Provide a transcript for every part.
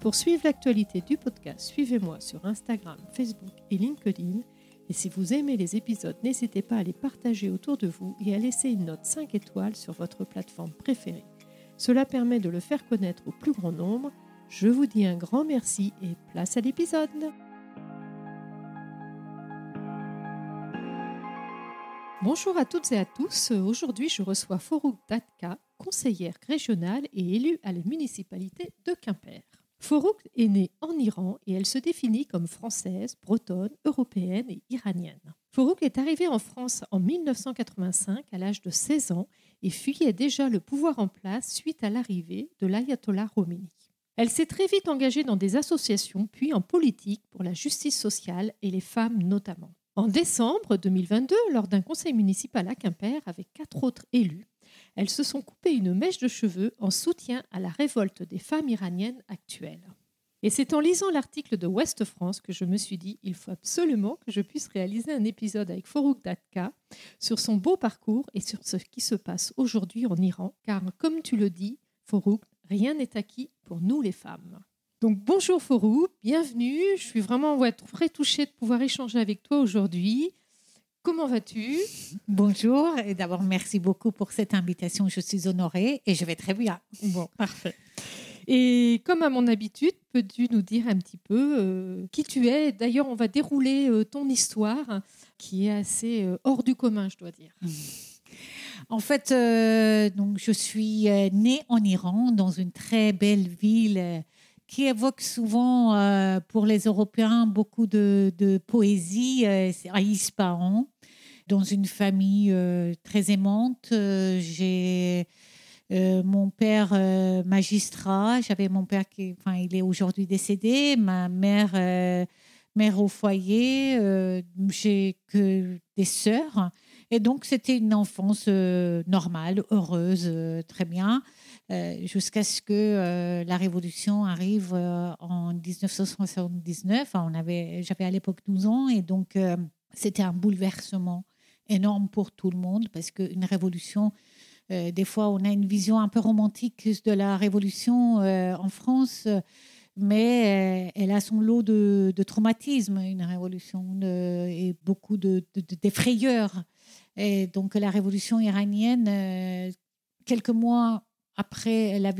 Pour suivre l'actualité du podcast, suivez-moi sur Instagram, Facebook et LinkedIn. Et si vous aimez les épisodes, n'hésitez pas à les partager autour de vous et à laisser une note 5 étoiles sur votre plateforme préférée. Cela permet de le faire connaître au plus grand nombre. Je vous dis un grand merci et place à l'épisode. Bonjour à toutes et à tous. Aujourd'hui, je reçois Forouk Datka, conseillère régionale et élue à la municipalité de Quimper. Forouk est née en Iran et elle se définit comme française, bretonne, européenne et iranienne. Forouk est arrivée en France en 1985 à l'âge de 16 ans et fuyait déjà le pouvoir en place suite à l'arrivée de l'ayatollah Khomeini. Elle s'est très vite engagée dans des associations puis en politique pour la justice sociale et les femmes notamment. En décembre 2022, lors d'un conseil municipal à Quimper avec quatre autres élus, elles se sont coupées une mèche de cheveux en soutien à la révolte des femmes iraniennes actuelles. Et c'est en lisant l'article de Ouest France que je me suis dit il faut absolument que je puisse réaliser un épisode avec Forouk Datka sur son beau parcours et sur ce qui se passe aujourd'hui en Iran, car comme tu le dis, Forouk, rien n'est acquis pour nous les femmes. Donc bonjour Forouk, bienvenue. Je suis vraiment très touchée de pouvoir échanger avec toi aujourd'hui. Comment vas-tu? Bonjour et d'abord merci beaucoup pour cette invitation. Je suis honorée et je vais très bien. Bon, parfait. Et comme à mon habitude, peux-tu nous dire un petit peu euh, qui tu es? D'ailleurs, on va dérouler euh, ton histoire qui est assez euh, hors du commun, je dois dire. En fait, donc je suis née en Iran, dans une très belle ville qui évoque souvent pour les Européens beaucoup de, poésie. c'est à Ispahan dans une famille euh, très aimante. Euh, j'ai euh, mon père magistrat, j'avais mon père qui, enfin, il est aujourd'hui décédé, ma mère mère au foyer, j'ai que des sœurs. Et donc, c'était une enfance normale, heureuse, très bien, jusqu'à ce que la Révolution arrive en 1979. on avait, j'avais à l'époque 12 ans, et donc, c'était un bouleversement énorme pour tout le monde parce qu'une révolution, euh, des fois, on a une vision un peu romantique de la révolution euh, en France, mais euh, elle a son lot de, de traumatismes, une révolution, et beaucoup de, de, Et donc, la révolution iranienne, quelques mois après la,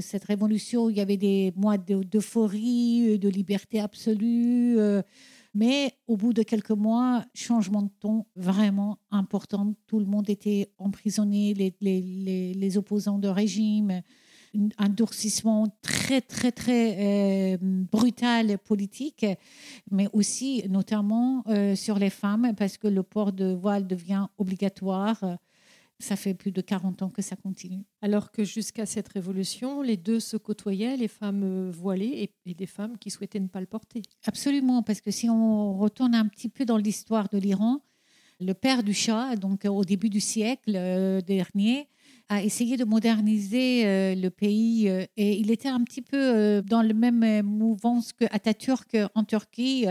cette révolution, il y avait des mois d'euphorie, de liberté absolue mais au bout de quelques mois, changement de ton vraiment important. Tout le monde était emprisonné, les, opposants de régime, un durcissement très, très, très euh, brutal politique, mais aussi notamment euh, sur les femmes, parce que le port de voile devient obligatoire ça fait plus de 40 ans que ça continue. Alors que jusqu'à cette révolution, les deux se côtoyaient, les femmes voilées et, des femmes qui souhaitaient ne pas le porter. Absolument, parce que si on retourne un petit peu dans l'histoire de l'Iran, le père du Shah, donc au début du siècle euh, dernier, a essayé de moderniser euh, le pays euh, et il était un petit peu dans le même mouvance que Atatürk en Turquie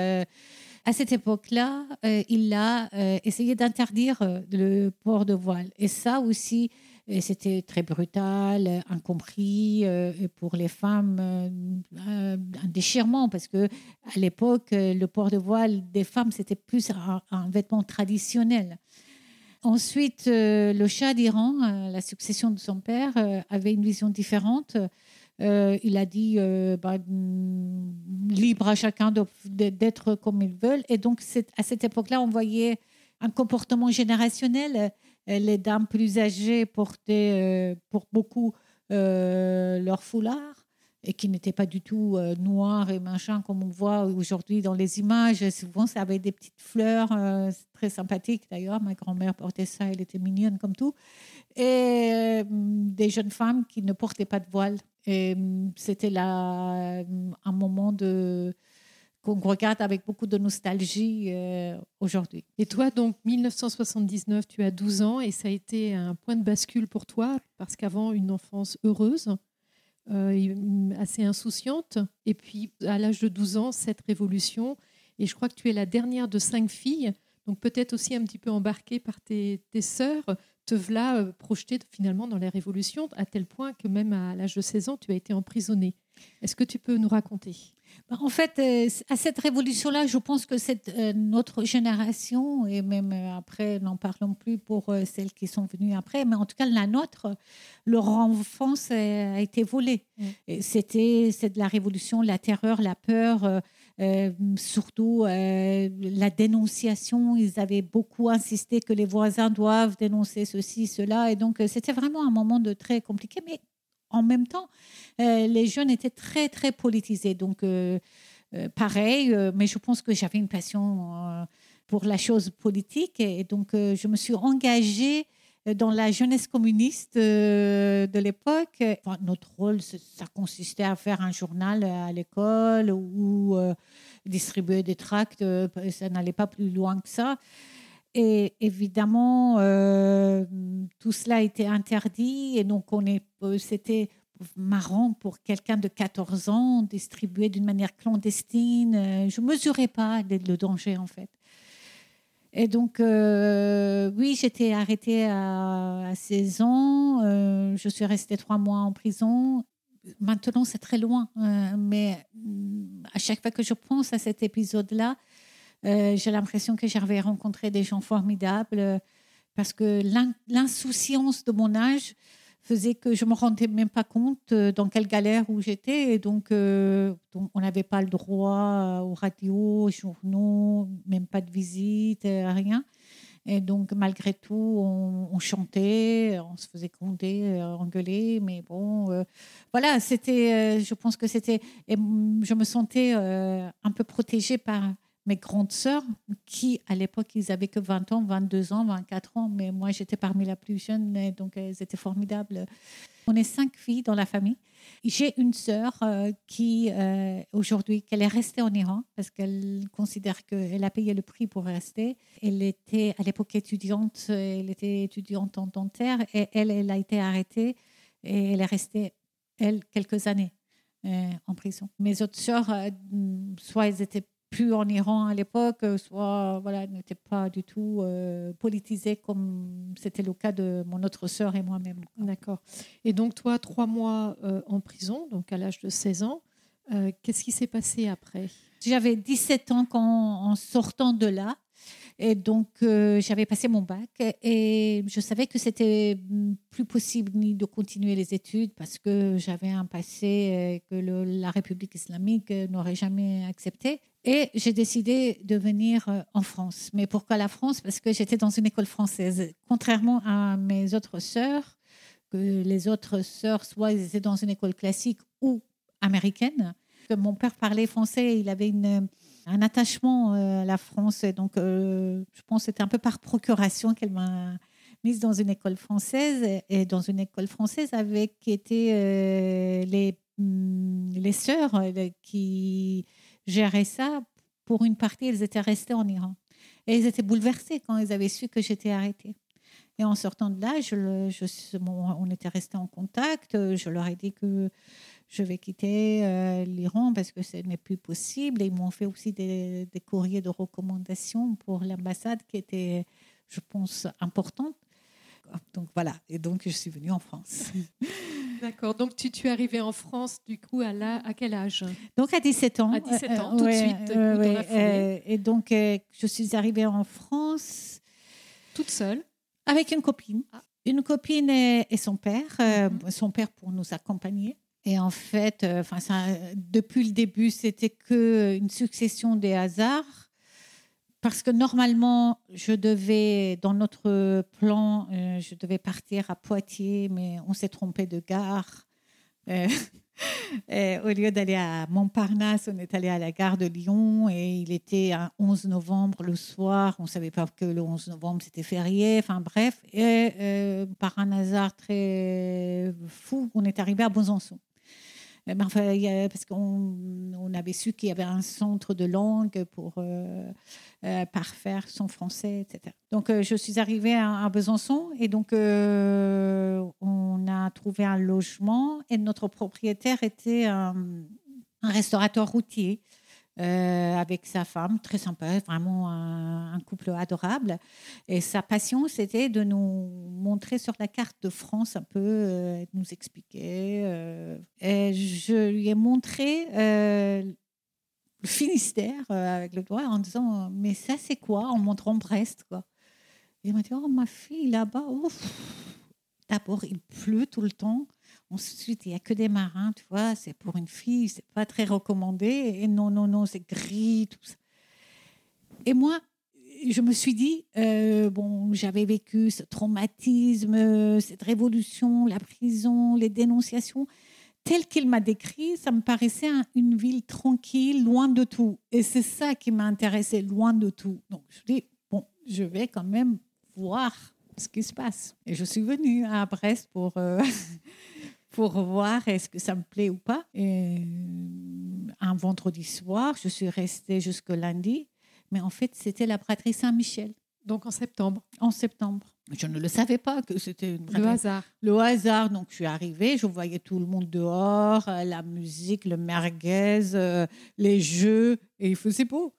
à cette époque-là, euh, il a euh, essayé d'interdire euh, le port de voile. Et ça aussi, c'était très brutal, incompris pour les femmes, un déchirement parce que à l'époque, le port de voile des femmes c'était plus un, vêtement traditionnel. Ensuite, le Shah d'Iran, la succession de son père, avait une vision différente. Euh, il a dit euh, bah, mm, libre à chacun d'être comme ils veulent. Et donc, à cette époque-là, on voyait un comportement générationnel. Euh, les dames plus âgées portaient pour beaucoup leur foulard et qui n'était pas du tout noir et machin comme on voit aujourd'hui dans les images. Souvent, ça avait des petites fleurs, très sympathiques d'ailleurs. Ma grand-mère portait ça, elle était mignonne comme tout. Et des jeunes femmes qui ne portaient pas de voile. Et c'était là un moment qu'on regarde avec beaucoup de nostalgie euh, aujourd'hui. Et toi, donc 1979, tu as 12 ans et ça a été un point de bascule pour toi parce qu'avant une enfance heureuse, euh, assez insouciante, et puis à l'âge de 12 ans, cette révolution. Et je crois que tu es la dernière de cinq filles, donc peut-être aussi un petit peu embarquée par tes, tes sœurs te voilà euh, projeté finalement dans les révolutions, à tel point que même à l'âge de 16 ans, tu as été emprisonné. Est-ce que tu peux nous raconter? En fait, euh, à cette révolution-là, je pense que cette, euh, notre génération, et même après, n'en parlons plus pour celles qui sont venues après, mais en tout cas la nôtre, leur enfance a été volée. Mm. C'était de la révolution, la terreur, la peur euh, surtout euh, la dénonciation. Ils avaient beaucoup insisté que les voisins doivent dénoncer ceci, cela. Et donc, euh, c'était vraiment un moment de très compliqué. Mais en même temps, les jeunes étaient très, très politisés. Donc, pareil, mais je pense que j'avais une passion pour la chose politique. Et donc, je me suis engagée dans la jeunesse communiste euh, de l'époque. notre rôle, ça consistait à faire un journal à l'école ou euh, distribuer des tracts. Euh, ça n'allait pas plus loin que ça. Et évidemment, tout cela était interdit. Et donc, on est, c'était marrant pour quelqu'un de 14 ans distribuer d'une manière clandestine. Je ne mesurais pas le danger, en fait. Et donc, euh, oui, j'étais arrêtée à, 16 ans. Euh, je suis restée trois mois en prison. Maintenant, c'est très loin. Euh, mais à chaque fois que je pense à cet épisode-là, j'ai l'impression que j'avais rencontré des gens formidables parce que l'insouciance de mon âge faisait que je me rendais même pas compte euh, dans quelle galère où j'étais. Et donc, euh, donc on n'avait pas le droit aux radios, aux journaux, même pas de visite, euh, rien. Et donc, malgré tout, on, chantait, on se faisait gronder, engueuler. Mais bon, voilà, c'était, je pense que c'était. Je me sentais un peu protégée par mes grandes sœurs, qui à l'époque, ils avaient que 20 ans, 22 ans, 24 ans, mais moi j'étais parmi la plus jeune, donc elles étaient formidables. On est cinq filles dans la famille. J'ai une sœur euh, qui, euh, aujourd'hui, qu'elle est restée en Iran parce qu'elle considère qu'elle a payé le prix pour rester. Elle était à l'époque étudiante, elle était étudiante en dentaire et elle, elle a été arrêtée et elle est restée, elle, quelques années. Euh, en prison. Mes autres sœurs, soit elles étaient plus en Iran à l'époque, soit voilà, n'était pas du tout euh, politisé comme c'était le cas de mon autre sœur et moi-même. D'accord. Et donc toi, trois mois euh, en prison, donc à l'âge de 16 ans, euh, qu'est-ce qui s'est passé après? J'avais 17 ans quand, en sortant de là. Et donc, j'avais passé mon bac et je savais que c'était plus possible ni de continuer les études parce que j'avais un passé que la République islamique n'aurait jamais accepté. Et j'ai décidé de venir euh, en France. Mais pourquoi la France? Parce que j'étais dans une école française. Contrairement à mes autres sœurs, que les autres sœurs, soit ils étaient dans une école classique ou américaine. Que mon père parlait français, il avait un attachement euh, à la France. Et donc, euh, je pense que c'était un peu par procuration qu'elle m'a mise dans une école française. Et dans une école française avec qui étaient les, mm, les sœurs qui gérer ça. Pour une partie, ils étaient restés en Iran. Et ils étaient bouleversés quand ils avaient su que j'étais arrêtée. Et en sortant de là, on était restés en contact. Je leur ai dit que je vais quitter euh, l'Iran parce que ce n'est plus possible. Et ils m'ont fait aussi des, des, courriers de recommandation pour l'ambassade qui était, je pense, importante. Donc voilà. Et donc, je suis venue en France. D'accord. Donc, tu, tu es arrivée en France, du coup, à, la, à quel âge? Donc, à 17 ans. À 17 ans, tout de suite. Euh, et donc, euh, je suis arrivée en France. Toute seule Avec une copine. Ah. Une copine et, son père. Euh, mhm. Son père pour nous accompagner. Et en fait, enfin, ça, depuis le début, c'était qu'une succession des hasards parce que normalement, je devais, dans notre plan, euh, je devais partir à Poitiers, mais on s'est trompé de gare. Euh, au lieu d'aller à Montparnasse, on est allé à la gare de Lyon et il était un 11 novembre le soir. On ne savait pas que le 11 novembre c'était férié. Enfin bref, et euh, par un hasard très fou, on est arrivé à Besançon. Ben, parce qu'on on avait su qu'il y avait un centre de langue pour euh, euh, parfaire son français, etc. Donc, euh, je suis arrivée à, Besançon et donc on a trouvé un logement et notre propriétaire était un restaurateur routier. Euh, avec sa femme, très sympa, vraiment un, couple adorable. Et sa passion, c'était de nous montrer sur la carte de France un peu, euh, nous expliquer. Euh, et je lui ai montré le Finistère avec le doigt en disant Mais ça, c'est quoi? En montrant Brest, quoi. Il m'a dit Oh, ma fille, là-bas, d'abord, il pleut tout le temps. Ensuite, il n'y a que des marins, tu vois, c'est pour une fille, c'est pas très recommandé. Et non, non, non, c'est gris, tout ça. Et moi, je me suis dit, euh, bon, j'avais vécu ce traumatisme, cette révolution, la prison, les dénonciations. Tel qu'il m'a décrit, ça me paraissait une ville tranquille, loin de tout. Et c'est ça qui m'a intéressé, loin de tout. Donc, je dis, bon, je vais quand même voir ce qui se passe. Et je suis venue à Brest pour, euh, pour voir est-ce que ça me plaît ou pas. Et euh, un vendredi soir, je suis restée jusqu'au lundi, mais en fait, c'était la braderie Saint-Michel. Donc en septembre En septembre. Je ne le savais pas que c'était le hasard. Le hasard. Donc je suis arrivée, je voyais tout le monde dehors, euh, la musique, le merguez, euh, les jeux, et il faisait beau.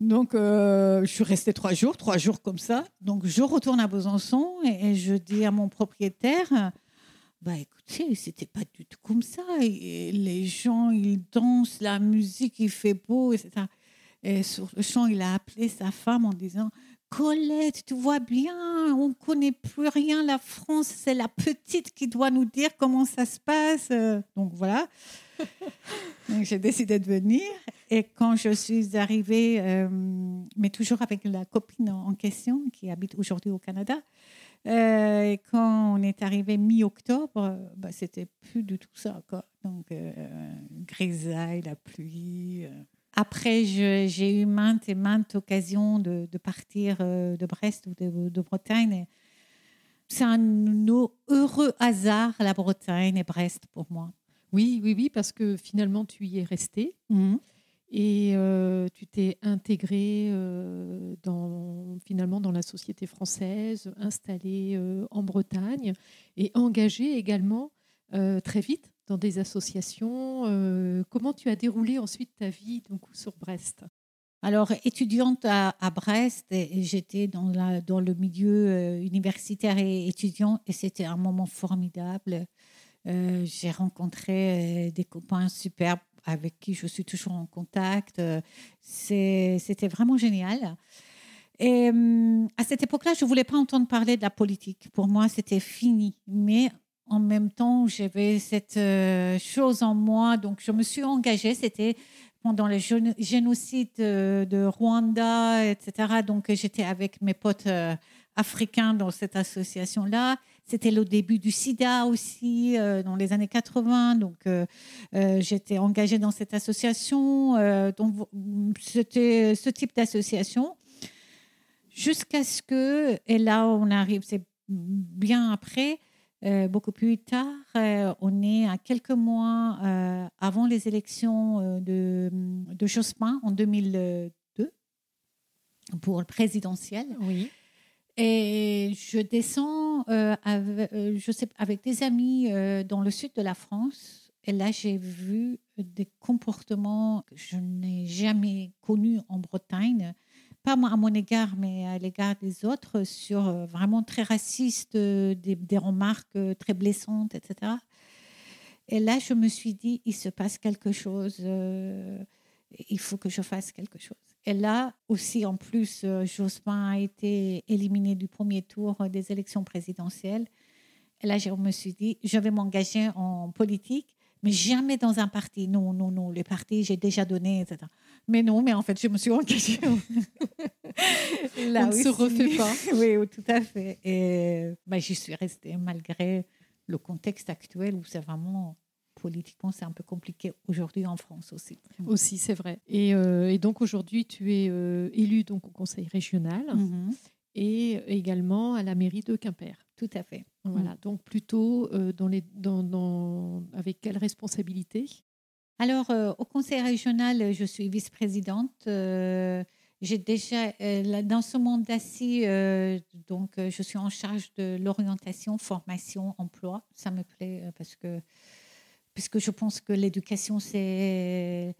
Donc, je suis restée trois jours, trois jours comme ça. Donc, je retourne à Besançon et je dis à mon propriétaire, bah écoutez, c'était pas du tout comme ça. Et les gens, ils dansent, la musique, il fait beau, etc. Et sur le champ, il a appelé sa femme en disant Colette, tu vois bien, on ne connaît plus rien. La France, c'est la petite qui doit nous dire comment ça se passe. Donc voilà. Donc j'ai décidé de venir. Et quand je suis arrivée, euh, mais toujours avec la copine en question qui habite aujourd'hui au Canada, euh, et quand on est arrivé mi-octobre, bah, c'était plus du tout ça. Quoi. Donc, euh, grisaille, la pluie. Euh. Après, j'ai eu maintes et maintes occasions de, partir de Brest ou de, Bretagne. C'est un heureux hasard, la Bretagne et Brest, pour moi. Oui, oui, oui, parce que finalement, tu y es resté. Mmh. Et euh, tu t'es intégré euh, finalement dans la société française, installé euh, en Bretagne et engagé également très vite dans des associations. comment tu as déroulé ensuite ta vie donc, sur Brest? Alors, étudiante à, Brest, j'étais dans le milieu universitaire et étudiant, et c'était un moment formidable. j'ai rencontré des copains superbes avec qui je suis toujours en contact. Euh, c'était vraiment génial. Et euh, à cette époque-là, je ne voulais pas entendre parler de la politique. Pour moi, c'était fini. Mais en même temps, j'avais cette euh, chose en moi. Donc, je me suis engagée. C'était pendant le génocide de, Rwanda, etc. Donc, j'étais avec mes potes africains dans cette association-là. C'était le début du sida aussi, euh, dans les années 80. Donc, euh, euh, j'étais engagée dans cette association. donc, c'était ce type d'association. Jusqu'à ce que, et là, on arrive, c'est bien après, beaucoup plus tard, on est à quelques mois avant les élections de, de Jospin en 2002 pour le présidentiel. Oui. Et je descends euh, avec, euh, je sais, avec des amis euh, dans le sud de la France. Et là, j'ai vu des comportements que je n'ai jamais connus en Bretagne. Pas à mon égard, mais à l'égard des autres, sur vraiment très racistes, des, des remarques très blessantes, etc. Et là, je me suis dit, il se passe quelque chose. Il faut que je fasse quelque chose. Et là aussi, en plus, euh, Jospin a été éliminé du premier tour des élections présidentielles. Et là, je me suis dit, je vais m'engager en politique, mais jamais dans un parti. Non, non, non, les partis, j'ai déjà donné, etc. Mais non, mais en fait, je me suis engagée. là On ne se refait pas. oui, tout à fait. Et ben, j'y suis restée malgré le contexte actuel où c'est vraiment politiquement, c'est un peu compliqué aujourd'hui en France aussi. Aussi, c'est vrai. Et, euh, donc aujourd'hui, tu es euh, élu donc au conseil régional mhm. et également à la mairie de Quimper. tout à fait. Voilà, donc plutôt dans les, dans, dans, avec quelle responsabilité? Alors, au conseil régional, je suis vice-présidente. j'ai déjà, dans ce mandat-ci, donc je suis en charge de l'orientation, formation, emploi. Ça me plaît parce que, puisque je pense que l'éducation, c'est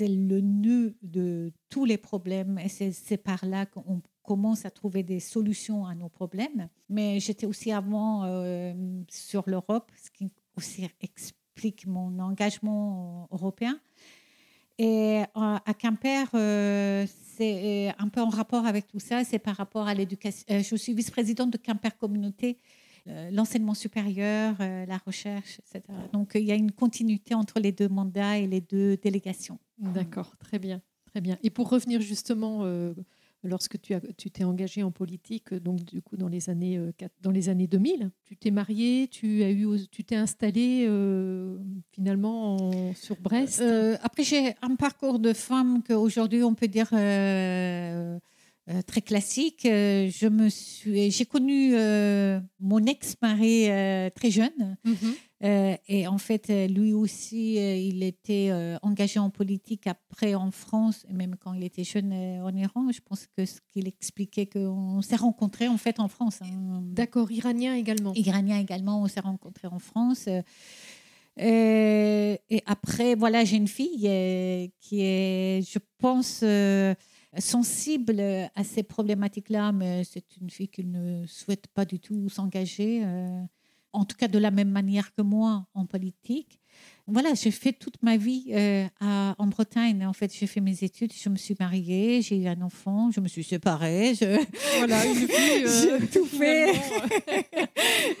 le nœud de tous les problèmes et c'est par là qu'on commence à trouver des solutions à nos problèmes. Mais j'étais aussi avant euh, sur l'Europe, ce qui aussi explique mon engagement européen. Et euh, à Quimper, euh, c'est un peu en rapport avec tout ça, c'est par rapport à l'éducation. je suis vice-présidente de Quimper Communauté l'enseignement supérieur, euh, la recherche, etc. Donc il y a une continuité entre les deux mandats et les deux délégations. D'accord, très bien, très bien. Et pour revenir justement, euh, lorsque tu as, tu t'es engagé en politique, donc du coup dans les années dans les années 2000, tu t'es marié, tu as eu, tu t'es installé finalement sur Brest? après j'ai un parcours de femme qu'aujourd'hui on peut dire euh, très classique. Euh, je me suis, j'ai connu euh, mon ex-mari très jeune. Mhm. et en fait, lui aussi, il était engagé en politique après en France, même quand il était jeune en Iran. Je pense que ce qu'il expliquait, qu'on s'est rencontrés en fait en France. Hein. D'accord, iranien également. Iranien également, on s'est rencontrés en France. et après, voilà, j'ai une fille qui est, je pense, sensible à ces problématiques-là, mais c'est une fille qui ne souhaite pas du tout s'engager, euh, en tout cas de la même manière que moi en politique voilà, j'ai fait toute ma vie euh, en Bretagne. En fait, j'ai fait mes études, je me suis mariée, j'ai eu un enfant, je me suis séparée. Voilà, une euh, j'ai tout fait.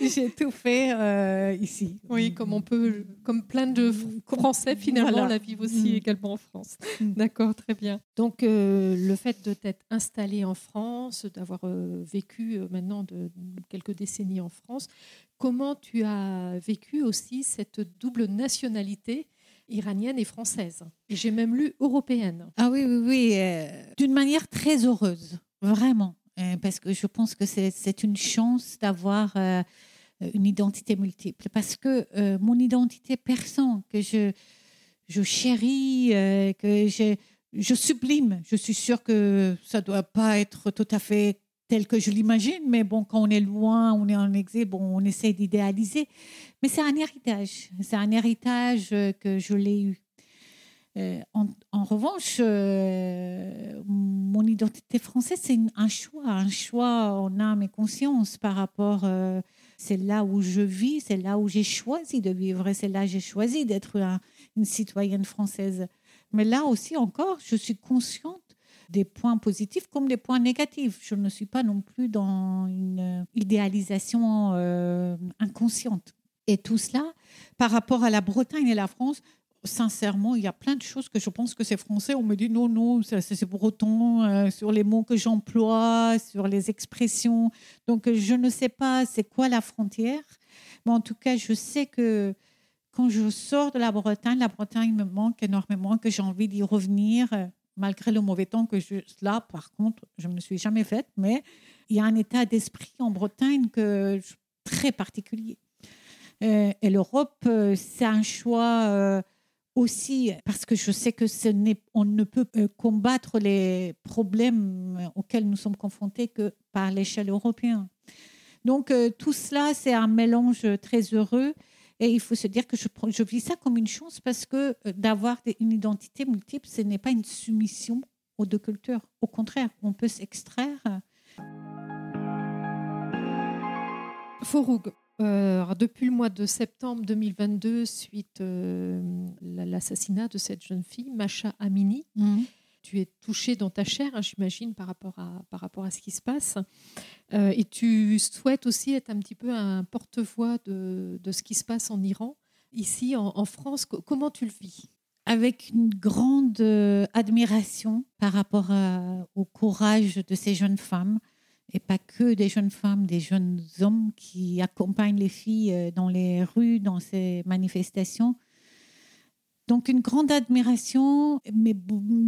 j'ai tout fait euh, ici. Oui, comme on peut, comme plein de Français finalement la vivent aussi mm. également en France. Mm. D'accord, très bien. Donc, le fait de t'être installée en France, d'avoir vécu maintenant de, quelques décennies en France, comment tu as vécu aussi cette double nationalité iranienne et française. J'ai même lu européenne. Ah oui, oui, oui, euh, d'une manière très heureuse, vraiment, euh, parce que je pense que c'est une chance d'avoir euh, une identité multiple, parce que mon identité personne que je, je chéris, que je, je sublime, je suis sûre que ça ne doit pas être tout à fait tel que je l'imagine, mais bon, quand on est loin, on est en exil, bon, on essaie d'idéaliser. Mais c'est un héritage, c'est un héritage euh, que je l'ai eu. Euh, en, revanche, euh, mon identité française, c'est un choix, un choix en âme et conscience par rapport. c'est là où je vis, c'est là où j'ai choisi de vivre, c'est là j'ai choisi d'être une citoyenne française. Mais là aussi encore, je suis consciente des points positifs comme des points négatifs. Je ne suis pas non plus dans une idéalisation euh, inconsciente. Et tout cela, par rapport à la Bretagne et la France, sincèrement, il y a plein de choses que je pense que c'est français. On me dit non, non, c'est breton, euh, sur les mots que j'emploie, sur les expressions. Donc, je ne sais pas c'est quoi la frontière. Mais en tout cas, je sais que quand je sors de la Bretagne, la Bretagne me manque énormément, que j'ai envie d'y revenir malgré le mauvais temps que je, là, par contre, je ne me suis jamais faite, mais il y a un état d'esprit en Bretagne que, très particulier. Euh, et l'Europe, euh, c'est un choix euh, aussi parce que je sais que ce n'est, on ne peut combattre les problèmes auxquels nous sommes confrontés que par l'échelle européenne. Donc tout cela, c'est un mélange très heureux et il faut se dire que je, je vis ça comme une chance parce que euh, d'avoir une identité multiple, ce n'est pas une soumission aux deux cultures. Au contraire, on peut s'extraire. Fouroug, euh, depuis le mois de septembre 2022, suite euh, l'assassinat de cette jeune fille, Macha Amini, mmh tu es touché dans ta chair, hein, j'imagine, par, rapport à, par rapport à ce qui se passe. Euh, et tu souhaites aussi être un petit peu un porte-voix de, de, ce qui se passe en Iran. Ici, en, France, comment tu le vis? Avec une grande euh, admiration par rapport au courage de ces jeunes femmes, et pas que des jeunes femmes, des jeunes hommes qui accompagnent les filles euh, dans les rues, dans ces manifestations. Donc une grande admiration, mais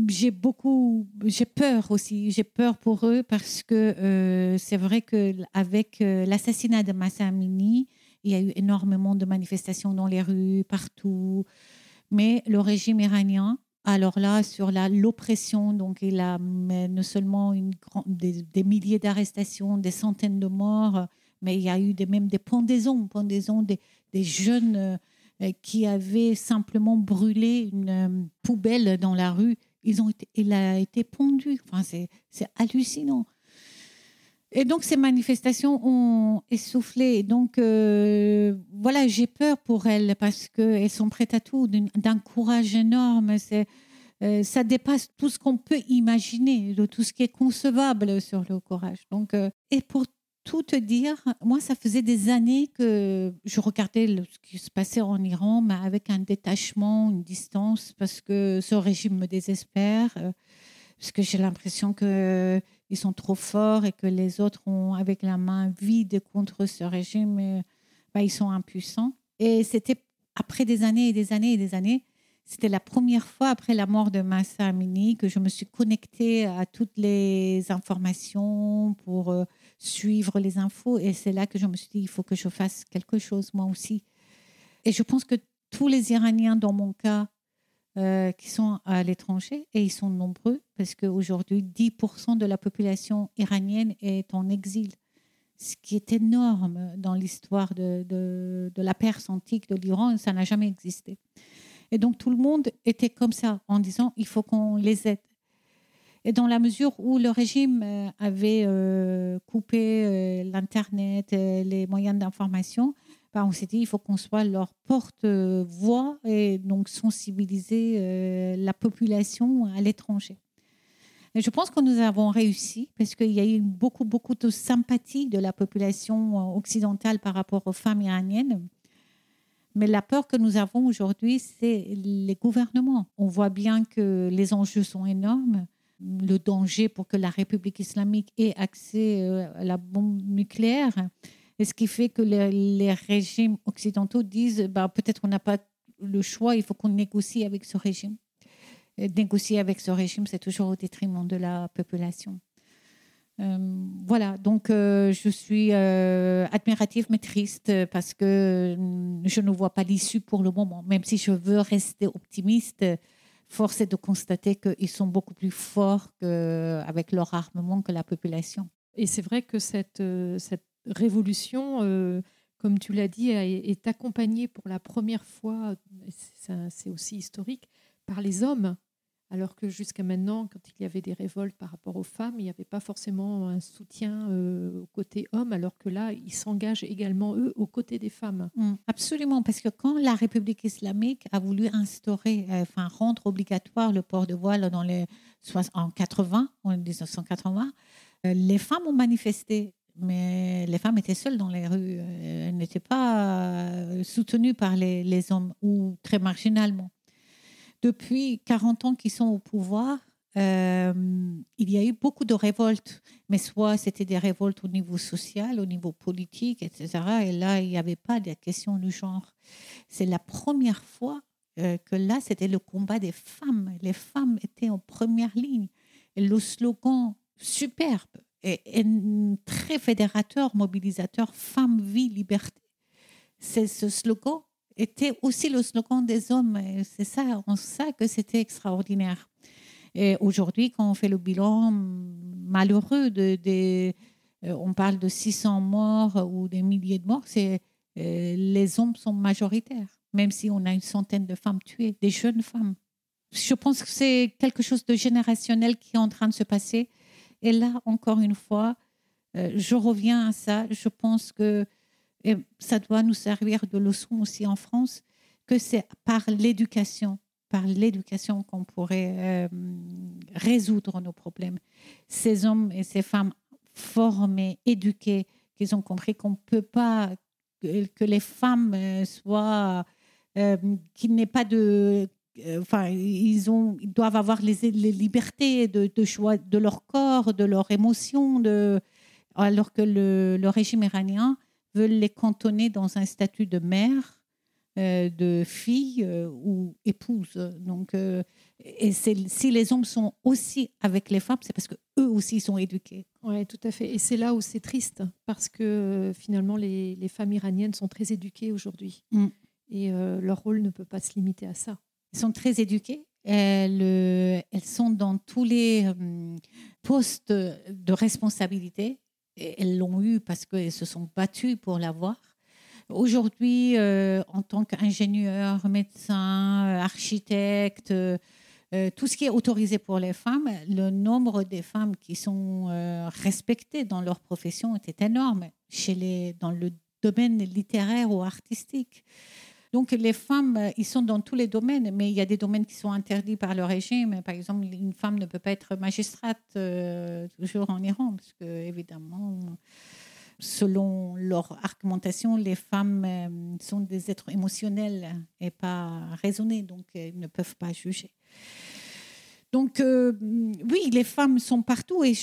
j'ai beaucoup, j'ai peur aussi. J'ai peur pour eux parce que euh, c'est vrai que avec euh, l'assassinat de Massa Amini, il y a eu énormément de manifestations dans les rues, partout. Mais le régime iranien, alors là, sur l'oppression, donc il a non seulement des, milliers d'arrestations, des centaines de morts, mais il y a eu même des pendaisons, pendaisons des, des jeunes euh, qui avaient simplement brûlé une euh, poubelle dans la rue. Ils ont il a été pondu. Enfin, c'est hallucinant. Et donc, ces manifestations ont essoufflé. Donc, euh, voilà, j'ai peur pour elles parce qu'elles sont prêtes à tout, d'un courage énorme. Euh, ça dépasse tout ce qu'on peut imaginer, de tout ce qui est concevable sur le courage. Donc, euh, et pour tout te dire, moi, ça faisait des années que je regardais ce qui se passait en Iran, mais avec un détachement, une distance, parce que ce régime me désespère, parce que j'ai l'impression que ils sont trop forts et que les autres ont avec la main vide contre ce régime, euh, bah, ils sont impuissants. Et c'était après des années et des années et des années, c'était la première fois après la mort de Massa Amini que je me suis connectée à toutes les informations pour euh, suivre les infos. Et c'est là que je me suis dit, il faut que je fasse quelque chose moi aussi. Et je pense que tous les Iraniens, dans mon cas, euh, qui sont à l'étranger et ils sont nombreux parce qu'aujourd'hui, 10% de la population iranienne est en exil, ce qui est énorme dans l'histoire de, de, la Perse antique, de l'Iran, ça n'a jamais existé. Et donc tout le monde était comme ça en disant il faut qu'on les aide. Et dans la mesure où le régime euh, avait euh, coupé l'Internet, les moyens d'information, bah, on s'est dit il faut qu'on soit leur porte-voix et donc sensibiliser euh, la population à l'étranger. Je pense que nous avons réussi parce qu'il y a eu beaucoup, beaucoup de sympathie de la population euh, occidentale par rapport aux femmes iraniennes. Mais la peur que nous avons aujourd'hui, c'est les gouvernements. On voit bien que les enjeux sont énormes. Le danger pour que la République islamique ait accès euh, à la bombe nucléaire et ce qui fait que les, régimes occidentaux disent bah, peut-être on n'a pas le choix, il faut qu'on négocie avec ce régime. négocier avec ce régime, c'est toujours au détriment de la population. Euh, voilà, donc euh, je suis admirative mais triste parce que je ne vois pas l'issue pour le moment. Même si je veux rester optimiste, force est de constater qu'ils sont beaucoup plus forts avec leur armement que la population. Et c'est vrai que cette, cette révolution, euh, comme tu l'as dit, est accompagnée pour la première fois, c'est aussi historique, par les hommes. Alors que jusqu'à maintenant, quand il y avait des révoltes par rapport aux femmes, il n'y avait pas forcément un soutien euh, au côté homme, alors que là, ils s'engagent également, eux, aux côtés des femmes. Mm, absolument, parce que quand la République islamique a voulu instaurer, euh, enfin rendre obligatoire le port de voile dans les, en 80, en 1980, les femmes ont manifesté mais les femmes étaient seules dans les rues. Euh, elles n'étaient pas euh, soutenues par les, hommes ou très marginalement. Depuis 40 ans qu'ils sont au pouvoir, euh, il y a eu beaucoup de révoltes, mais soit c'était des révoltes au niveau social, au niveau politique, etc. Et là, il n'y avait pas de question du genre. C'est la première fois que là, c'était le combat des femmes. Les femmes étaient en première ligne. Et le slogan superbe et, très fédérateur, mobilisateur, femme, vie, liberté. C'est ce slogan était aussi le slogan des hommes. C'est ça, on sait que c'était extraordinaire. Et aujourd'hui, quand on fait le bilan malheureux euh, on parle de 600 morts ou des milliers de morts, euh, les hommes sont majoritaires, même si on a une centaine de femmes tuées, des jeunes femmes. Je pense que c'est quelque chose de générationnel qui est en train de se passer et là, encore une fois, euh, je reviens à ça. Je pense que ça doit nous servir de leçon aussi en France, que c'est par l'éducation, par l'éducation qu'on pourrait euh, résoudre nos problèmes. Ces hommes et ces femmes formés, éduqués, qu'ils ont compris qu'on ne peut pas, que, les femmes euh, soient, qu'il n'y ait pas de euh, enfin, ils, ont, ils doivent avoir les, libertés de, choix de leur corps, de leurs émotions, de, alors que le, régime iranien veut les cantonner dans un statut de mère, euh, de fille euh, ou épouse. Donc, euh, et si les hommes sont aussi avec les femmes, c'est parce que eux aussi sont éduqués. Oui, tout à fait. Et c'est là où c'est triste, parce que finalement, les, les, femmes iraniennes sont très éduquées aujourd'hui. Mm. Et leur rôle ne peut pas se limiter à ça. Elles sont très éduquées. Elles, elles sont dans tous les postes de responsabilité. Elles l'ont eu parce qu'elles se sont battues pour l'avoir. Aujourd'hui, euh, en tant qu'ingénieur, médecin, euh, architecte, euh, tout ce qui est autorisé pour les femmes, le nombre des femmes qui sont respectées dans leur profession était énorme chez les, dans le domaine littéraire ou artistique. Donc les femmes, ils sont dans tous les domaines, mais il y a des domaines qui sont interdits par le régime. Par exemple, une femme ne peut pas être magistrate toujours en Iran, parce que évidemment, selon leur argumentation, les femmes euh, sont des êtres émotionnels et pas raisonnés, donc elles ne peuvent pas juger. Donc euh, oui, les femmes sont partout, et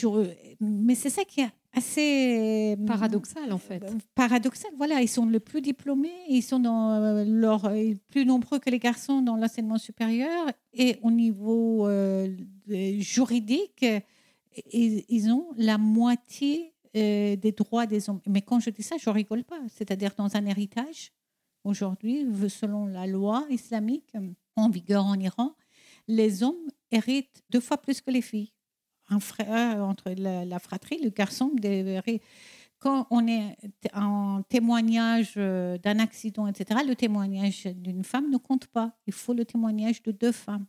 mais c'est ça qui est assez euh, paradoxal en fait. Paradoxal, voilà, ils sont le plus diplômés, ils sont dans leur plus nombreux que les garçons dans l'enseignement supérieur et au niveau juridique, ils ont la moitié euh, des droits des hommes. Mais quand je dis ça, je rigole pas. C'est-à-dire dans un héritage, aujourd'hui, selon la loi islamique en vigueur en Iran, les hommes héritent deux fois plus que les filles. Un frère entre la, fratrie, le garçon. Quand on est en témoignage euh, d'un accident, etc., le témoignage d'une femme ne compte pas. Il faut le témoignage de deux femmes.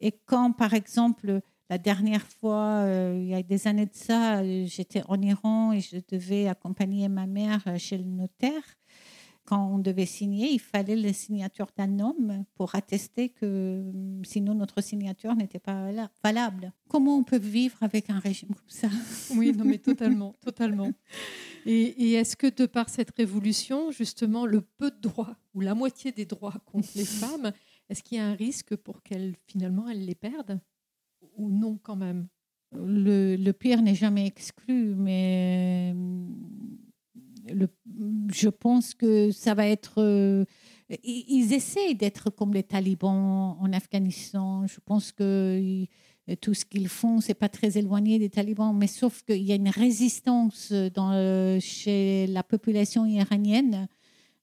Et quand, par exemple, la dernière fois, euh, il y a des années de ça, euh, j'étais en Iran et je devais accompagner ma mère chez le notaire. Quand on devait signer, il fallait la signature d'un homme pour attester que sinon notre signature n'était pas valable. Comment on peut vivre avec un régime comme ça? Oui, non, mais totalement, totalement. Et, et est-ce que de par cette révolution, justement, le peu de droits ou la moitié des droits contre les femmes, est-ce qu'il y a un risque pour qu'elles finalement elles les perdent ou non quand même? Le, pire n'est jamais exclu, mais euh, je pense que ça va être... Euh, ils essayent d'être comme les talibans en Afghanistan. Je pense que tout ce qu'ils font, c'est pas très éloigné des talibans, mais sauf qu'il y a une résistance dans, chez la population iranienne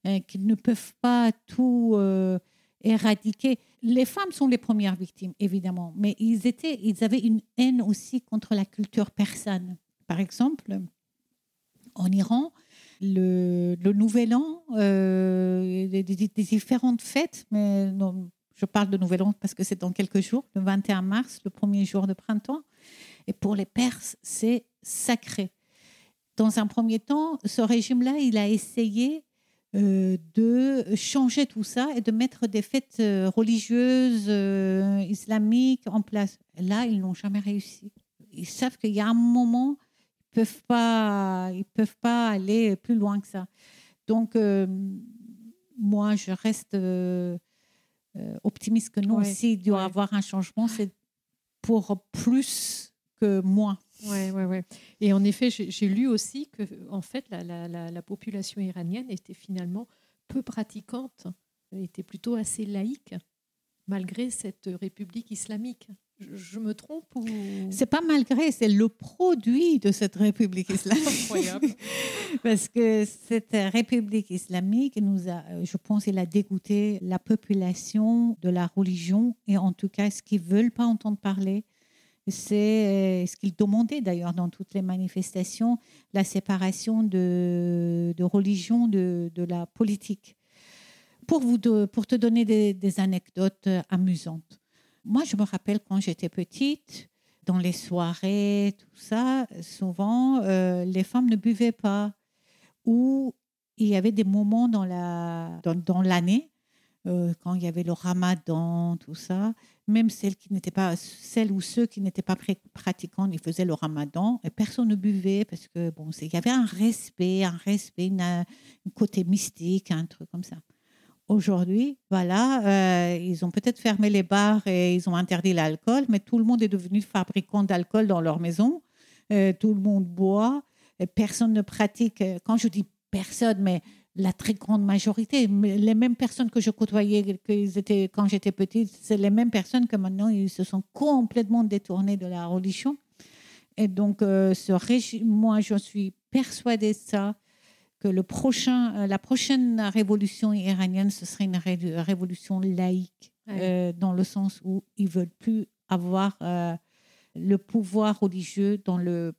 euh, qu'ils ne peuvent pas tout éradiquer. Les femmes sont les premières victimes, évidemment, mais ils, étaient, ils avaient une haine aussi contre la culture persane. Par exemple, en Iran, le, Nouvel An, euh, des, différentes fêtes, mais je parle de Nouvel An parce que c'est dans quelques jours, le 21 mars, le premier jour de printemps. Et pour les Perses, c'est sacré. Dans un premier temps, ce régime-là, il a essayé euh, de changer tout ça et de mettre des fêtes euh, religieuses islamiques en place. Là, ils n'ont jamais réussi. Ils savent qu'il y a un moment, peuvent pas, ils peuvent pas aller plus loin que ça. Donc, moi, je reste optimiste que nous aussi, il doit y avoir un changement. C'est pour plus que moins. Ouais, ouais, ouais. Et en effet, j'ai lu aussi que en fait, la, la, la, population iranienne était finalement peu pratiquante, était plutôt assez laïque, malgré cette république islamique. Je, me trompe ou? C'est pas malgré, c'est le produit de cette république islamique. Parce que cette république islamique nous a, je pense, elle a dégoûté la population de la religion et en tout cas ce qu'ils veulent pas entendre parler c'est euh, ce qu'il demandait d'ailleurs dans toutes les manifestations, la séparation de, de religion de, de, la politique. Pour, vous pour te donner des, anecdotes amusantes. Moi, je me rappelle quand j'étais petite, dans les soirées, tout ça, souvent, euh, les femmes ne buvaient pas. Ou il y avait des moments dans l'année, dans, dans euh, quand il y avait le ramadan, tout ça, même celles qui n'étaient pas, celles ou ceux qui n'étaient pas pratiquants, ils faisaient le ramadan et personne ne buvait parce que bon, il y avait un respect, un respect, un côté mystique, un truc comme ça. Aujourd'hui, voilà, euh, ils ont peut-être fermé les bars et ils ont interdit l'alcool, mais tout le monde est devenu fabricant d'alcool dans leur maison. Euh, tout le monde boit, personne ne pratique. Quand je dis personne, mais la très grande majorité. Les mêmes personnes que je côtoyais quand j'étais petite, c'est les mêmes personnes que maintenant, ils se sont complètement détournés de la religion. Et donc, euh, ce régime, moi, je suis persuadée de ça, que le prochain, euh, la prochaine révolution iranienne, ce serait une révolution laïque, euh, dans le sens où ils veulent plus avoir le pouvoir religieux dans le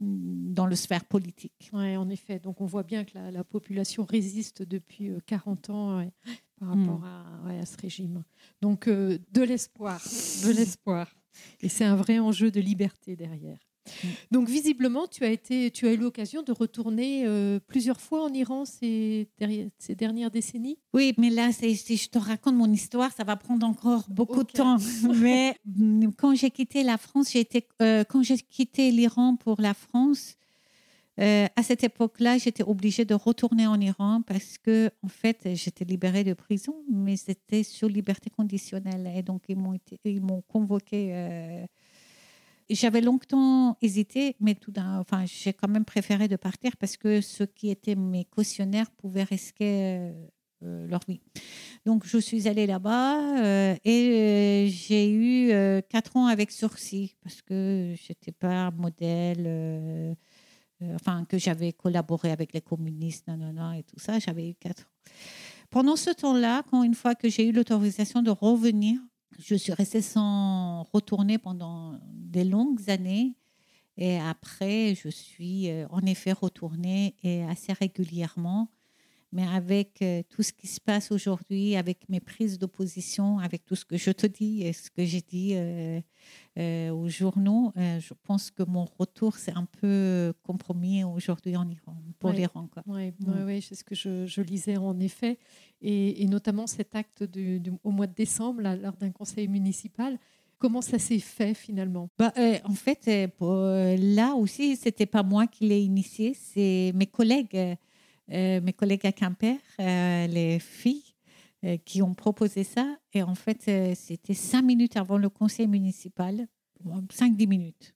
dans le sphère politique. Oui, en effet. Donc on voit bien que la, population résiste depuis 40 ans par rapport hmm. à, à, ce régime. Donc de l'espoir, de l'espoir. Et c'est un vrai enjeu de liberté derrière. Mm. Donc visiblement, tu as, été, tu as eu l'occasion de retourner euh, plusieurs fois en Iran ces, ces, dernières décennies? Oui, mais là, si je te raconte mon histoire, ça va prendre encore beaucoup de temps. mais mm, quand j'ai quitté la France, été, euh, quand j'ai quitté l'Iran pour la France, euh, à cette époque-là, j'étais obligée de retourner en Iran parce que, en fait, j'étais libérée de prison, mais c'était sur liberté conditionnelle. Et donc, ils m'ont, ils m'ont convoqué j'avais longtemps hésité, mais tout enfin, j'ai quand même préféré de partir parce que ceux qui étaient mes cautionnaires pouvaient risquer euh, leur vie. Donc, je suis allée là-bas euh, et euh, j'ai eu quatre ans avec sursis parce que j'étais pas modèle, enfin, que j'avais collaboré avec les communistes, non, et tout ça. J'avais eu quatre ans. Pendant ce temps-là, quand une fois que j'ai eu l'autorisation de revenir je suis restée sans retourner pendant des longues années. Et après, je suis euh, en effet retournée et assez régulièrement. Mais avec euh, tout ce qui se passe aujourd'hui, avec mes prises d'opposition, avec tout ce que je te dis et ce que j'ai dit euh, aux journaux, je pense que mon retour, c'est un peu compromis aujourd'hui en Iran, pour l'Iran. Oui, ouais. c'est ce que je, je, lisais en effet et, notamment cet acte au mois de décembre, lors d'un conseil municipal. Comment ça s'est fait finalement? Bah, euh, En fait, euh, euh, là aussi, c'était pas moi qui l'ai initié, c'est mes collègues, mes collègues à Quimper, les filles, qui ont proposé ça. Et en fait, c'était cinq minutes avant le conseil municipal, cinq, dix minutes.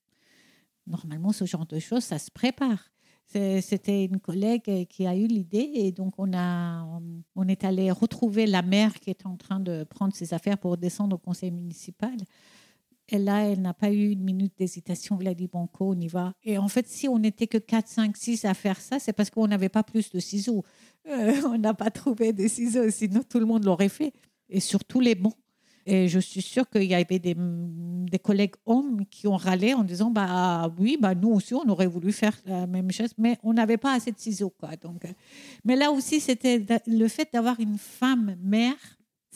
Normalement, ce genre de choses, ça se prépare. C'était une collègue qui a eu l'idée et donc on, a, on est allé retrouver la mère qui est en train de prendre ses affaires pour descendre au conseil municipal. Et là, elle n'a pas eu une minute d'hésitation. Elle a on y va. Et en fait, si on n'était que 4, 5, 6 à faire ça, c'est parce qu'on n'avait pas plus de ciseaux. Euh, on n'a pas trouvé de ciseaux, sinon tout le monde l'aurait fait. Et surtout les bons. Et je suis sûre qu'il y avait des, des, collègues hommes qui ont râlé en disant bah oui, bah nous aussi on aurait voulu faire la même chose, mais on n'avait pas assez de ciseaux. Donc, euh. mais là aussi c'était le fait d'avoir une femme mère,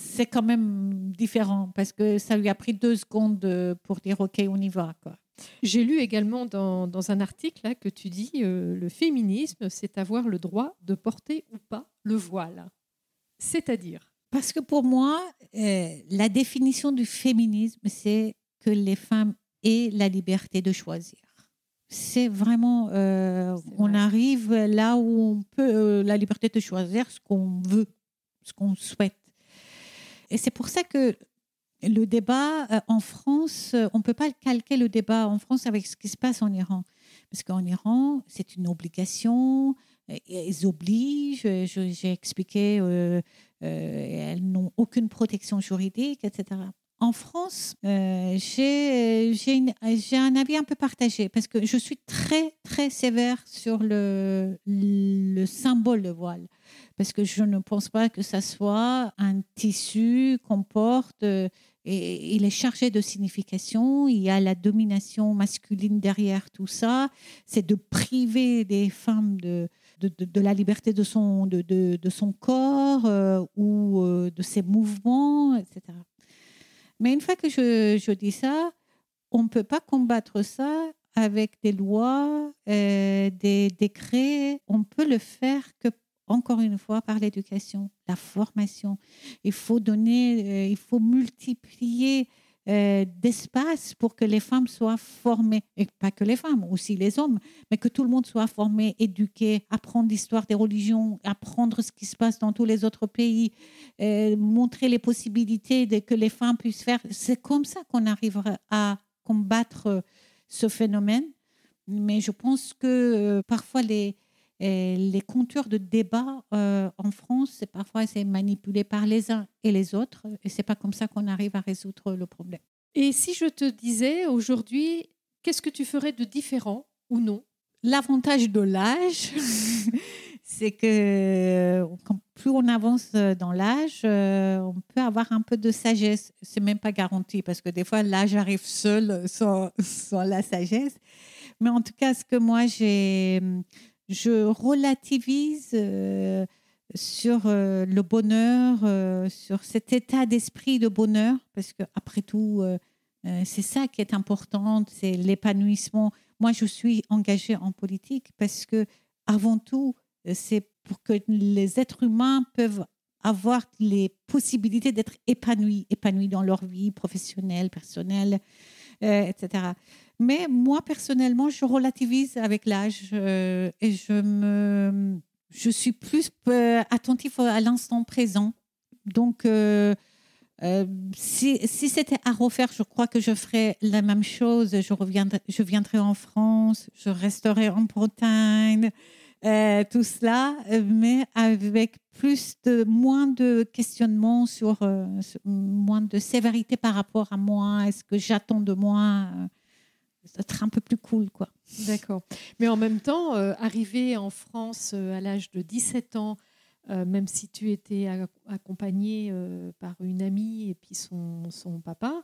c'est quand même différent parce que ça lui a pris deux secondes pour dire ok on y va quoi. J'ai lu également dans, dans, un article là, que tu dis euh, le féminisme, c'est avoir le droit de porter ou pas le voile. C'est-à-dire? Parce que pour moi, euh, la définition du féminisme, c'est que les femmes aient la liberté de choisir. C'est vraiment, euh, on arrive là où on peut, la liberté de choisir ce qu'on veut, ce qu'on souhaite. Et c'est pour ça que le débat en France, on ne peut pas calquer le débat en France avec ce qui se passe en Iran. Parce qu'en Iran, c'est une obligation, ils obligent, j'ai expliqué euh, elles n'ont aucune protection juridique, etc. En France, euh, j'ai un avis un peu partagé parce que je suis très, très sévère sur le, le symbole de voile. Parce que je ne pense pas que ça soit un tissu qu'on porte euh, et il est chargé de signification. Il y a la domination masculine derrière tout ça. C'est de priver des femmes de, de, la liberté de son, de, son corps euh, ou euh, de ses mouvements, etc. Mais une fois que je, je dis ça, on ne peut pas combattre ça avec des lois, des décrets. On peut le faire que encore une fois par l'éducation, la formation. Il faut donner, il faut multiplier euh, d'espace pour que les femmes soient formées, et pas que les femmes, aussi les hommes, mais que tout le monde soit formé, éduqué, apprendre l'histoire des religions, apprendre ce qui se passe dans tous les autres pays, euh, montrer les possibilités que les femmes puissent faire. C'est comme ça qu'on arrivera à combattre ce phénomène. Mais je pense que euh, parfois les, Et les contours de débat euh, en France, parfois c'est manipulé par les uns et les autres, et c'est pas comme ça qu'on arrive à résoudre le problème. Et si je te disais aujourd'hui, qu'est-ce que tu ferais de différent ou non? L'avantage de l'âge, c'est que plus on avance dans l'âge, euh, on peut avoir un peu de sagesse. C'est même pas garanti parce que des fois l'âge arrive seul sans, sans la sagesse. Mais en tout cas, ce que moi j'ai je relativise euh, sur euh, le bonheur, euh, sur cet état d'esprit de bonheur, parce que après tout, c'est ça qui est important, c'est l'épanouissement. Moi, je suis engagée en politique parce que, avant tout, c'est pour que les êtres humains peuvent avoir les possibilités d'être épanouis, épanouis dans leur vie professionnelle, personnelle, etc. Mais moi, personnellement, je relativise avec l'âge euh, et je, me, je suis plus euh, attentif à l'instant présent. Donc, euh, si, si c'était à refaire, je crois que je ferais la même chose. Je, reviendrai, je viendrai en France, je resterai en Bretagne, tout cela, mais avec plus de, moins de questionnements sur, moins de sévérité par rapport à moi. Est-ce que j'attends de moi être un peu plus cool, quoi. D'accord. Mais en même temps, euh, arriver en France euh, à l'âge de 17 ans, euh, même si tu étais accompagné par une amie et puis son, son papa,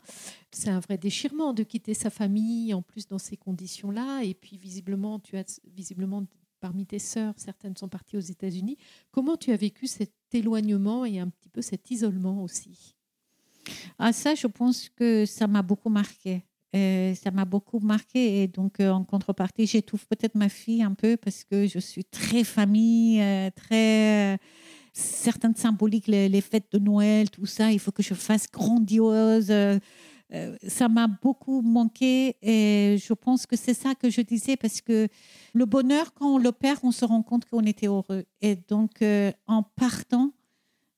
c'est un vrai déchirement de quitter sa famille, en plus dans ces conditions-là. Et puis visiblement, tu as visiblement parmi tes sœurs, certaines sont parties aux États-Unis. Comment tu as vécu cet éloignement et un petit peu cet isolement aussi? Ah ça, je pense que ça m'a beaucoup marqué. Euh, ça m'a beaucoup marqué. Et donc, euh, en contrepartie, j'étouffe peut-être ma fille un peu parce que je suis très famille, euh, très. certaines symboliques, les, fêtes de Noël, tout ça, il faut que je fasse grandiose. ça m'a beaucoup manqué et je pense que c'est ça que je disais parce que le bonheur, quand on le perd, on se rend compte qu'on était heureux. Et donc, en partant,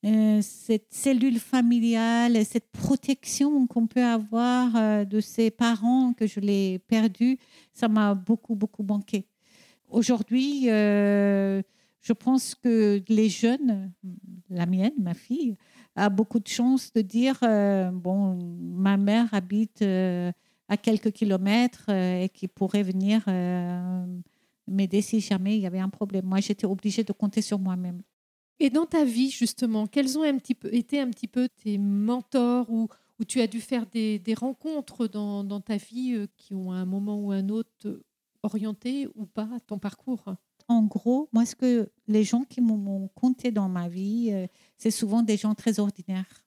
euh, cette cellule familiale, cette protection qu'on peut avoir euh, de ses parents que je l'ai perdu, ça m'a beaucoup, beaucoup manqué. Aujourd'hui, euh, je pense que les jeunes, la mienne, ma fille, a beaucoup de chance de dire, bon, ma mère habite à quelques kilomètres et qui pourrait venir m'aider si jamais il y avait un problème. Moi, j'étais obligée de compter sur moi-même. Et dans ta vie, justement, quels ont été un petit peu tes mentors ou, où tu as dû faire des, rencontres dans, ta vie euh, qui ont à un moment ou un autre orienté ou pas ton parcours? En gros, moi, ce que les gens qui m'ont compté dans ma vie, euh, c'est souvent des gens très ordinaires,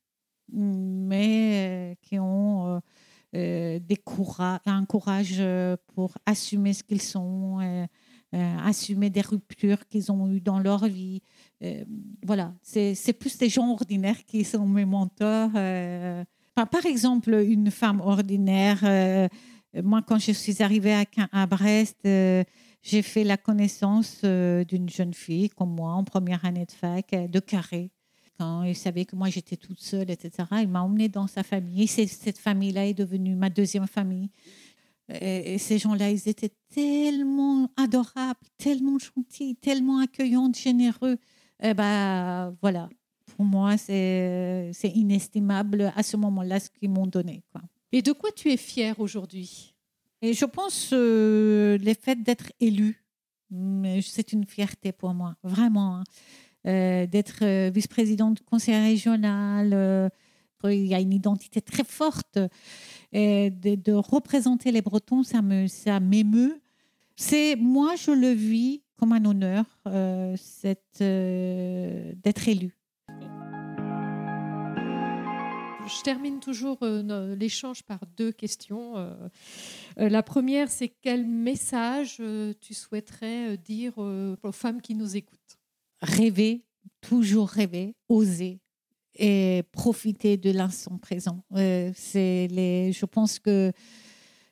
mais euh, qui ont des courage, un courage pour assumer ce qu'ils sont euh, assumer des ruptures qu'ils ont eues dans leur vie. Euh, voilà, c'est plus des gens ordinaires qui sont mes mentors. Euh. par exemple, une femme ordinaire, moi, quand je suis arrivée à, à Brest, j'ai fait la connaissance d'une jeune fille comme moi en première année de fac, de Carré. Quand il savait que moi j'étais toute seule, etc., il m'a emmenée dans sa famille. Cette famille-là est devenue ma deuxième famille. Et, ces gens-là, ils étaient tellement adorables, tellement gentils, tellement accueillants, généreux. Et eh ben voilà, pour moi, c'est inestimable à ce moment-là ce qu'ils m'ont donné. Quoi. Et de quoi tu es fière aujourd'hui? Et je pense euh, le fait d'être élue, c'est une fierté pour moi, vraiment. Hein. Euh, d'être euh, vice-présidente du conseil régional, euh, il y a une identité très forte. Et de, représenter les Bretons, ça me, ça m'émeut. C'est moi, je le vis comme un honneur, euh, euh, d'être élu. Je termine toujours euh, l'échange par deux questions. la première, c'est quel message tu souhaiterais dire aux femmes qui nous écoutent? Rêver, toujours rêver, oser, et profiter de l'instant présent. C'est les, je pense que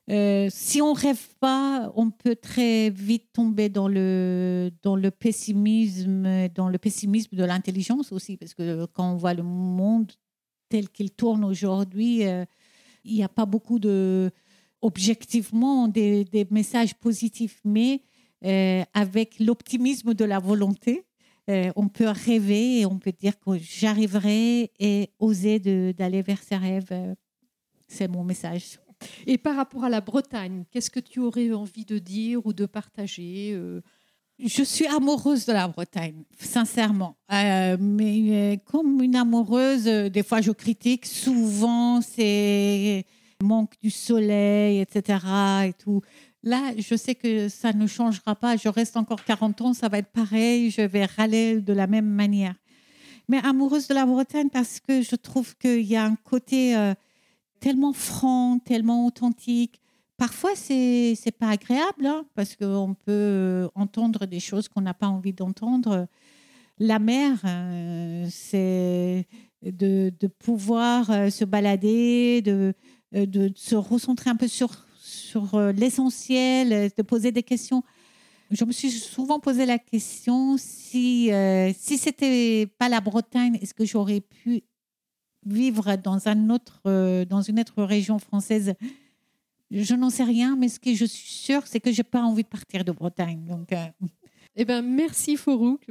euh, si on rêve pas, on peut très vite tomber dans le pessimisme, dans le pessimisme de l'intelligence aussi, parce que quand on voit le monde tel qu'il tourne aujourd'hui, euh, il n'y a pas beaucoup de objectivement des, messages positifs, mais euh, avec l'optimisme de la volonté, on peut rêver et on peut dire que j'arriverai et oser d'aller vers ses rêves. C'est mon message. Et par rapport à la Bretagne, qu'est-ce que tu aurais envie de dire ou de partager je suis amoureuse de la Bretagne, sincèrement. mais comme une amoureuse, des fois je critique. Souvent, c'est manque du soleil, etc. Et tout. Là, je sais que ça ne changera pas. Je reste encore 40 ans, ça va être pareil. Je vais râler de la même manière. Mais amoureuse de la Bretagne parce que je trouve qu'il y a un côté euh, tellement franc, tellement authentique. Parfois, c'est n'est pas agréable hein, parce qu'on peut euh, entendre des choses qu'on n'a pas envie d'entendre. La mer, euh, c'est de, de, pouvoir se balader, de, de se recentrer un peu sur sur euh, l'essentiel, euh, de poser des questions. Je me suis souvent posé la question si euh, si c'était pas la Bretagne, est-ce que j'aurais pu vivre dans un autre dans une autre région française Je n'en sais rien, mais ce que je suis sûre, c'est que j'ai pas envie de partir de Bretagne. Donc, eh ben merci Forouk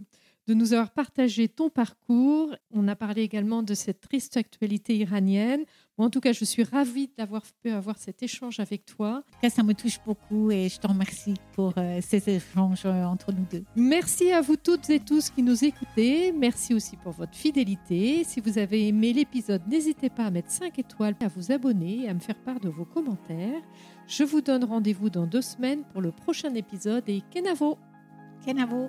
de nous avoir partagé ton parcours. On a parlé également de cette triste actualité iranienne. en tout cas, je suis ravie d'avoir pu avoir cet échange avec toi. Ça me touche beaucoup et je te remercie pour euh, ces échanges euh, entre nous deux. Merci à vous toutes et tous qui nous écoutez. Merci aussi pour votre fidélité. Si vous avez aimé l'épisode, n'hésitez pas à mettre 5 étoiles, à vous abonner et à me faire part de vos commentaires. Je vous donne rendez-vous dans deux semaines pour le prochain épisode et Kenavo Kenavo